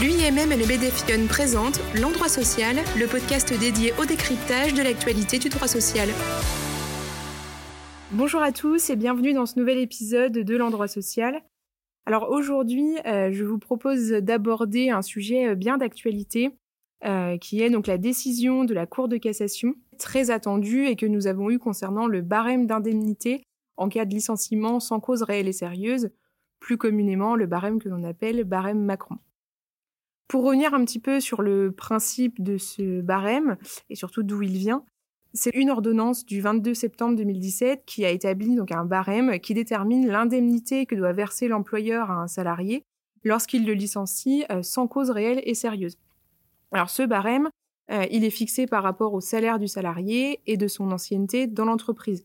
L'UIMM et le BDFION présentent L'Endroit Social, le podcast dédié au décryptage de l'actualité du droit social. Bonjour à tous et bienvenue dans ce nouvel épisode de L'Endroit Social. Alors aujourd'hui, euh, je vous propose d'aborder un sujet euh, bien d'actualité, euh, qui est donc la décision de la Cour de cassation, très attendue et que nous avons eu concernant le barème d'indemnité en cas de licenciement sans cause réelle et sérieuse, plus communément le barème que l'on appelle barème Macron. Pour revenir un petit peu sur le principe de ce barème et surtout d'où il vient, c'est une ordonnance du 22 septembre 2017 qui a établi donc un barème qui détermine l'indemnité que doit verser l'employeur à un salarié lorsqu'il le licencie euh, sans cause réelle et sérieuse. Alors ce barème, euh, il est fixé par rapport au salaire du salarié et de son ancienneté dans l'entreprise.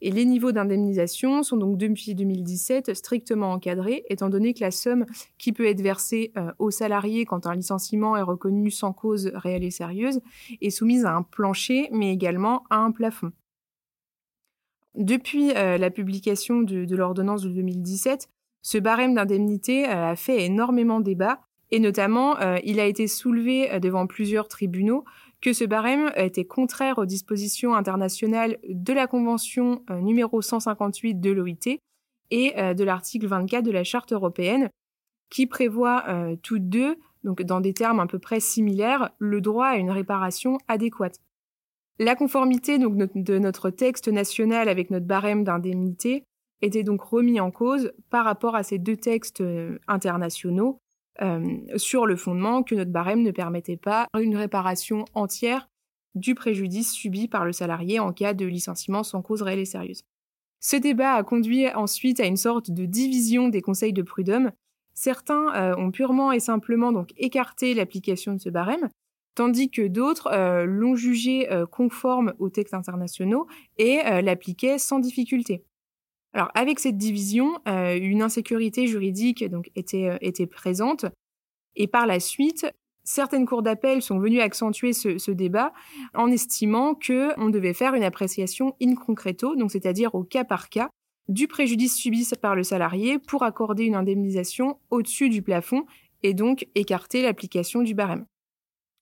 Et les niveaux d'indemnisation sont donc depuis 2017 strictement encadrés, étant donné que la somme qui peut être versée euh, aux salariés quand un licenciement est reconnu sans cause réelle et sérieuse est soumise à un plancher, mais également à un plafond. Depuis euh, la publication de, l'ordonnance de 2017, ce barème d'indemnité euh, a fait énormément débat, et notamment il a été soulevé devant plusieurs tribunaux que ce barème était contraire aux dispositions internationales de la Convention euh, numéro 158 de l'OIT et euh, de l'article 24 de la Charte européenne, qui prévoit euh, toutes deux, donc dans des termes à peu près similaires, le droit à une réparation adéquate. La conformité donc, de notre texte national avec notre barème d'indemnité était donc remis en cause par rapport à ces deux textes internationaux euh, sur le fondement que notre barème ne permettait pas une réparation entière du préjudice subi par le salarié en cas de licenciement sans cause réelle et sérieuse. Ce débat a conduit ensuite à une sorte de division des conseils de prud'homme. Certains euh, ont purement et simplement donc écarté l'application de ce barème, tandis que d'autres euh, l'ont jugé conforme aux textes internationaux et l'appliquaient sans difficulté. Alors avec cette division, euh, une insécurité juridique donc était, euh, était présente et par la suite, certaines cours d'appel sont venues accentuer ce, débat en estimant que on devait faire une appréciation in concreto, donc c'est-à-dire au cas par cas du préjudice subi par le salarié pour accorder une indemnisation au-dessus du plafond et donc écarter l'application du barème.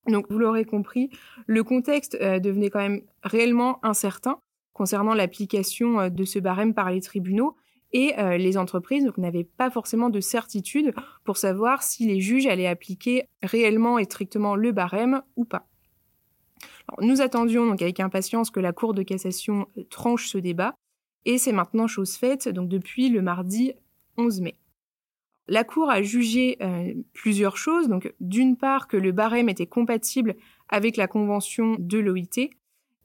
Donc vous l'aurez compris, le contexte euh, devenait quand même réellement incertain concernant l'application euh, de ce barème par les tribunaux et euh, les entreprises n'avaient pas forcément de certitude pour savoir si les juges allaient appliquer réellement et strictement le barème ou pas. nous attendions donc avec impatience que la Cour de cassation euh, tranche ce débat et c'est maintenant chose faite donc depuis le mardi 11 mai. La Cour a jugé plusieurs choses. Donc, d'une part, que le barème était compatible avec la convention de l'OIT,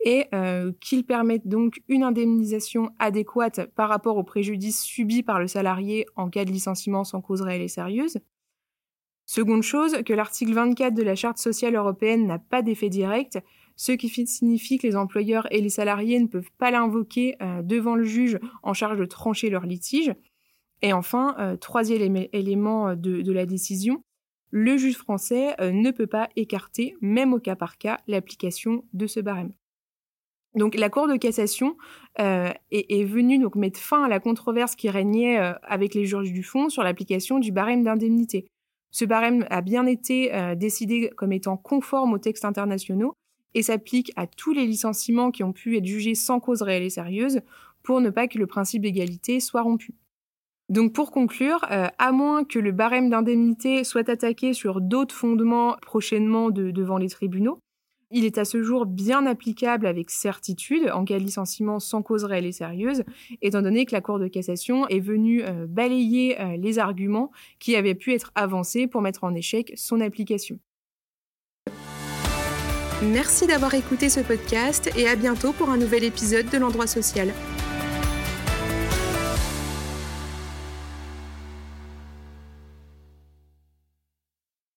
et euh, qu'il permette donc une indemnisation adéquate par rapport au préjudice subi par le salarié en cas de licenciement sans cause réelle et sérieuse. Seconde chose, que l'article 24 de la Charte sociale européenne n'a pas d'effet direct, ce qui signifie que les employeurs et les salariés ne peuvent pas l'invoquer euh, devant le juge en charge de trancher leur litige. Et enfin, euh, troisième élément de, de, la décision, le juge français ne peut pas écarter, même au cas par cas, l'application de ce barème. Donc la Cour de cassation euh, est, venue donc mettre fin à la controverse qui régnait euh, avec les juges du fond sur l'application du barème d'indemnité. Ce barème a bien été euh, décidé comme étant conforme aux textes internationaux et s'applique à tous les licenciements qui ont pu être jugés sans cause réelle et sérieuse pour ne pas que le principe d'égalité soit rompu. Donc pour conclure, à moins que le barème d'indemnité soit attaqué sur d'autres fondements prochainement devant les tribunaux, il est à ce jour bien applicable avec certitude en cas de licenciement sans cause réelle et sérieuse, étant donné que la Cour de cassation est venue euh, balayer euh, les arguments qui avaient pu être avancés pour mettre en échec son application. Merci d'avoir écouté ce podcast et à bientôt pour un nouvel épisode de l'endroit social.